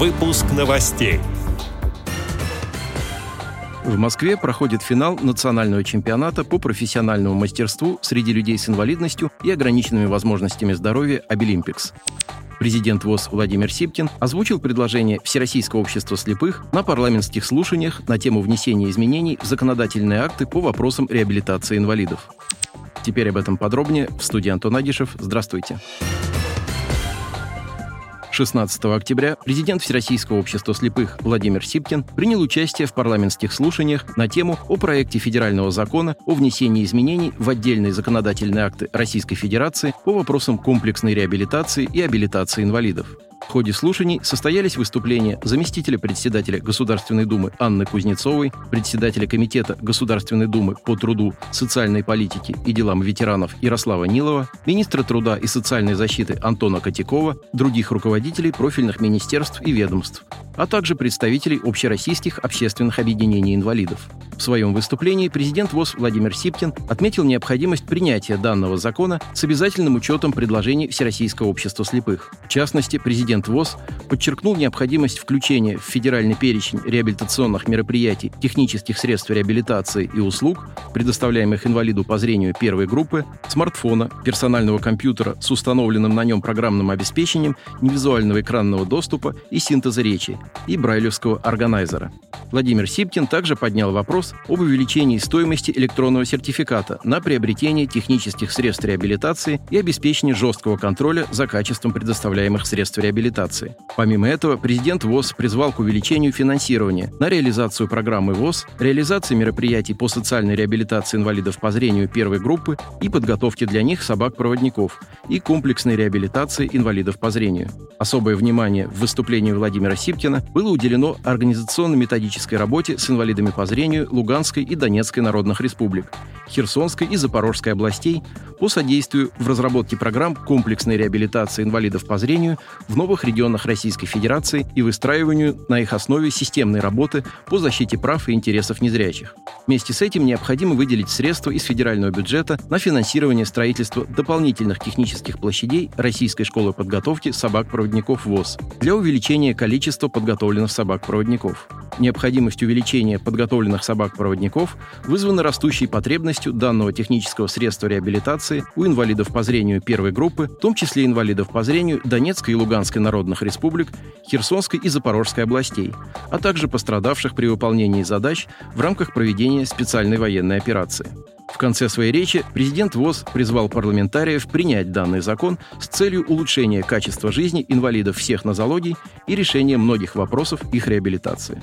Выпуск новостей. В Москве проходит финал национального чемпионата по профессиональному мастерству среди людей с инвалидностью и ограниченными возможностями здоровья «Обилимпикс». Президент ВОЗ Владимир Сипкин озвучил предложение Всероссийского общества слепых на парламентских слушаниях на тему внесения изменений в законодательные акты по вопросам реабилитации инвалидов. Теперь об этом подробнее в студии Антон Агишев. Здравствуйте. Здравствуйте. 16 октября президент Всероссийского общества слепых Владимир Сипкин принял участие в парламентских слушаниях на тему о проекте федерального закона о внесении изменений в отдельные законодательные акты Российской Федерации по вопросам комплексной реабилитации и абилитации инвалидов. В ходе слушаний состоялись выступления заместителя председателя Государственной Думы Анны Кузнецовой, председателя Комитета Государственной Думы по труду, социальной политике и делам ветеранов Ярослава Нилова, министра труда и социальной защиты Антона Котякова, других руководителей профильных министерств и ведомств, а также представителей общероссийских общественных объединений инвалидов. В своем выступлении президент ВОЗ Владимир Сипкин отметил необходимость принятия данного закона с обязательным учетом предложений Всероссийского общества слепых. В частности, президент ВОЗ подчеркнул необходимость включения в федеральный перечень реабилитационных мероприятий, технических средств реабилитации и услуг, предоставляемых инвалиду по зрению первой группы, смартфона, персонального компьютера с установленным на нем программным обеспечением, невизуального экранного доступа и синтеза речи, и брайлевского органайзера. Владимир Сипкин также поднял вопрос об увеличении стоимости электронного сертификата на приобретение технических средств реабилитации и обеспечение жесткого контроля за качеством предоставляемых средств реабилитации. Помимо этого, президент ВОЗ призвал к увеличению финансирования на реализацию программы ВОЗ, реализации мероприятий по социальной реабилитации инвалидов по зрению первой группы и подготовке для них собак-проводников и комплексной реабилитации инвалидов по зрению. Особое внимание в выступлении Владимира Сипкина было уделено организационно-методической работе с инвалидами по зрению Луганской и Донецкой народных республик, Херсонской и Запорожской областей по содействию в разработке программ комплексной реабилитации инвалидов по зрению в новых регионах Российской Федерации и выстраиванию на их основе системной работы по защите прав и интересов незрячих. Вместе с этим необходимо выделить средства из федерального бюджета на финансирование строительства дополнительных технических площадей Российской школы подготовки собак-проводников ВОЗ для увеличения количества подготовленных собак-проводников. Необходимость увеличения подготовленных собак-проводников вызвана растущей потребностью данного технического средства реабилитации у инвалидов по зрению первой группы, в том числе инвалидов по зрению Донецкой и Луганской народных республик, Херсонской и Запорожской областей, а также пострадавших при выполнении задач в рамках проведения специальной военной операции. Конце своей речи президент ВОЗ призвал парламентариев принять данный закон с целью улучшения качества жизни инвалидов всех нозологий и решения многих вопросов их реабилитации.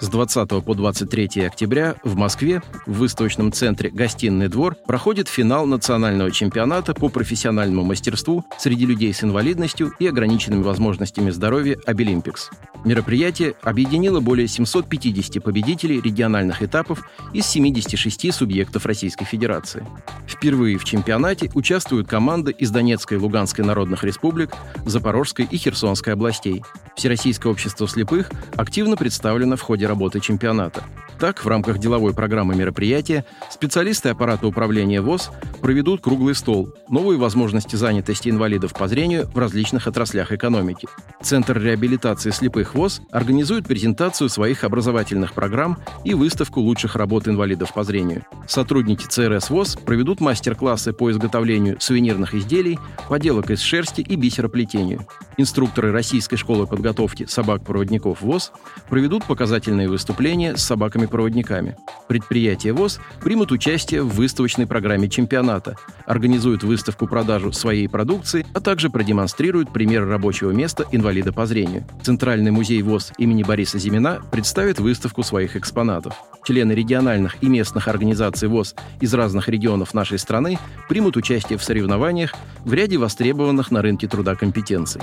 С 20 по 23 октября в Москве в выставочном центре «Гостиный двор» проходит финал национального чемпионата по профессиональному мастерству среди людей с инвалидностью и ограниченными возможностями здоровья «Обилимпикс». Мероприятие объединило более 750 победителей региональных этапов из 76 субъектов Российской Федерации. Впервые в чемпионате участвуют команды из Донецкой и Луганской народных республик, Запорожской и Херсонской областей. Всероссийское общество слепых активно представлено в ходе работы чемпионата. Так, в рамках деловой программы мероприятия специалисты аппарата управления ВОЗ проведут круглый стол «Новые возможности занятости инвалидов по зрению в различных отраслях экономики». Центр реабилитации слепых ВОЗ организует презентацию своих образовательных программ и выставку лучших работ инвалидов по зрению. Сотрудники ЦРС ВОЗ проведут мастер-классы по изготовлению сувенирных изделий, поделок из шерсти и бисероплетению. Инструкторы Российской школы подготовки собак-проводников ВОЗ проведут показательные выступления с собаками-проводниками. Предприятия ВОЗ примут участие в выставочной программе чемпионата, организуют выставку-продажу своей продукции, а также продемонстрируют пример рабочего места инвалида по зрению. Центральный музей ВОЗ имени Бориса Зимина представит выставку своих экспонатов. Члены региональных и местных организаций ВОЗ из разных регионов нашей страны примут участие в соревнованиях в ряде востребованных на рынке труда компетенций.